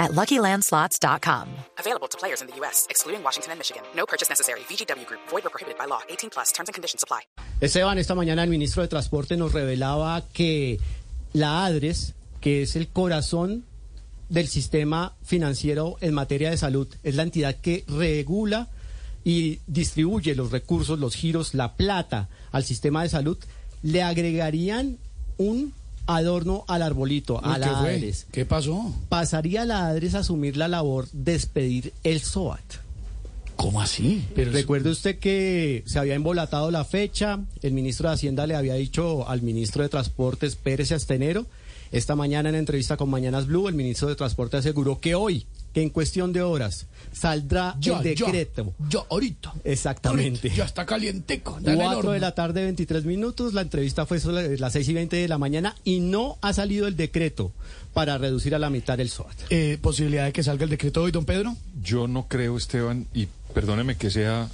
at LuckyLandSlots.com. Available to players in the U.S., excluding Washington and Michigan. No purchase necessary. VGW Group. Void or prohibited by law. 18 plus. Terms and conditions apply. Esteban, esta mañana el ministro de Transporte nos revelaba que la ADRES, que es el corazón del sistema financiero en materia de salud, es la entidad que regula y distribuye los recursos, los giros, la plata al sistema de salud, le agregarían un adorno al arbolito, a ¿Qué la fue? ADRES. ¿Qué pasó? Pasaría la ADRES a asumir la labor de expedir el SOAT. ¿Cómo así? Pero Recuerde usted que se había embolatado la fecha, el ministro de Hacienda le había dicho al ministro de Transporte, espérese hasta enero. Esta mañana en entrevista con Mañanas Blue, el ministro de Transporte aseguró que hoy, que en cuestión de horas, saldrá ya, el decreto. Ya, ya, ahorita. Exactamente. Ahorita, ya está calienteco. ya en el 4 horno. de la tarde, 23 minutos. La entrevista fue sobre las 6 y 20 de la mañana y no ha salido el decreto para reducir a la mitad el SOAT. Eh, ¿Posibilidad de que salga el decreto hoy, don Pedro? Yo no creo, Esteban, y perdóneme que sea,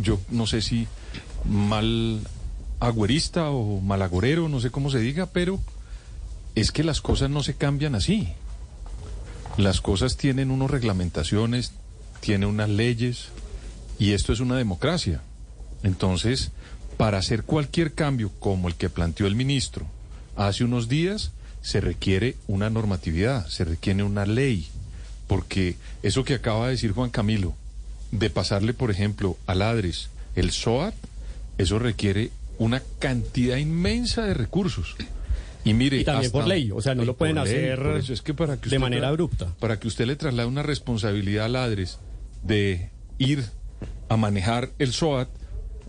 yo no sé si mal agüerista o malagorero, no sé cómo se diga, pero es que las cosas no se cambian así. Las cosas tienen unas reglamentaciones, tienen unas leyes, y esto es una democracia. Entonces, para hacer cualquier cambio como el que planteó el ministro hace unos días, se requiere una normatividad, se requiere una ley, porque eso que acaba de decir Juan Camilo, de pasarle, por ejemplo, al ADRES el SOAT, eso requiere una cantidad inmensa de recursos. Y mire, Y también por ley, o sea, no lo pueden ley, hacer por eso es que para que de usted manera tra- abrupta. Para que usted le traslade una responsabilidad al ADRES de ir a manejar el SOAT,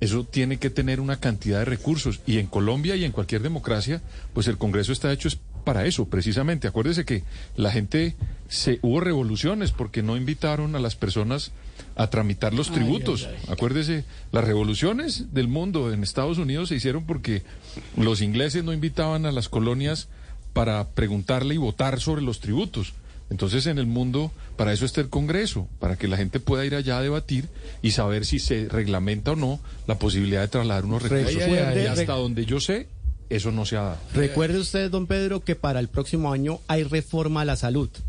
eso tiene que tener una cantidad de recursos. Y en Colombia y en cualquier democracia, pues el Congreso está hecho para eso, precisamente. Acuérdese que la gente se hubo revoluciones porque no invitaron a las personas a tramitar los Ay, tributos. ay, ay. Acuérdese, las revoluciones del mundo en Estados Unidos se hicieron porque los ingleses no invitaban a las colonias para preguntarle y votar sobre los tributos. Entonces, en el mundo, para eso está el Congreso, para que la gente pueda ir allá a debatir y saber si se reglamenta o no la posibilidad de trasladar unos recursos. Recuerde- y hasta donde yo sé, eso no se ha dado. Recuerde usted, don Pedro, que para el próximo año hay reforma a la salud.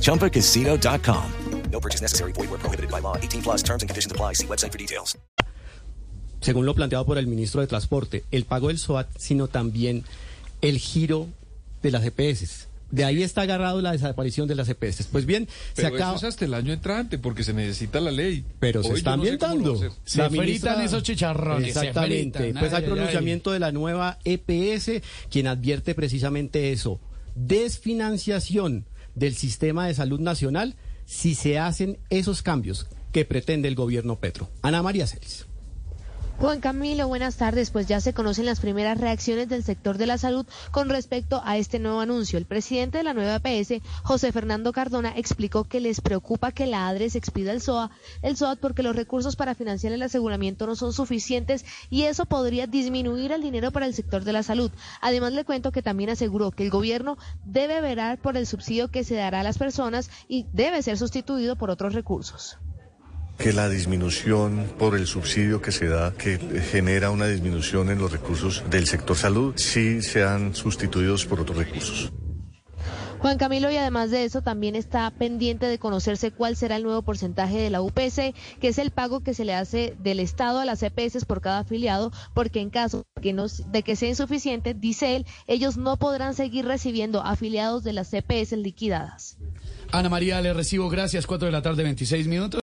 ChumbaCasino.com. No purchase necessary. Void where prohibited by law. 18 plus terms and conditions apply. See website for details. según lo planteado por el ministro de Transporte, el pago del SOAT, sino también el giro de las EPS. De ahí está agarrado la desaparición de las EPS. Pues bien, Pero se acaba... eso es hasta el año entrante, porque se necesita la ley. Pero se Hoy yo está no sé ambientando. a hacer. Se fritan esos chicharrones, se Exactamente. fritan. Pues hay Ay, ay, ay. pronunciamiento de la nueva EPS, quien advierte precisamente eso. Desfinanciación del sistema de salud nacional si se hacen esos cambios que pretende el gobierno Petro. Ana María Celis. Juan Camilo, buenas tardes. Pues ya se conocen las primeras reacciones del sector de la salud con respecto a este nuevo anuncio. El presidente de la nueva PS, José Fernando Cardona, explicó que les preocupa que la ADRES expida el SOA, el SOAT porque los recursos para financiar el aseguramiento no son suficientes y eso podría disminuir el dinero para el sector de la salud. Además le cuento que también aseguró que el gobierno debe verar por el subsidio que se dará a las personas y debe ser sustituido por otros recursos. Que la disminución por el subsidio que se da, que genera una disminución en los recursos del sector salud, sí sean sustituidos por otros recursos. Juan Camilo, y además de eso, también está pendiente de conocerse cuál será el nuevo porcentaje de la UPC, que es el pago que se le hace del Estado a las EPS por cada afiliado, porque en caso de que, no- de que sea insuficiente, dice él, ellos no podrán seguir recibiendo afiliados de las EPS liquidadas. Ana María, le recibo gracias. 4 de la tarde, 26 minutos.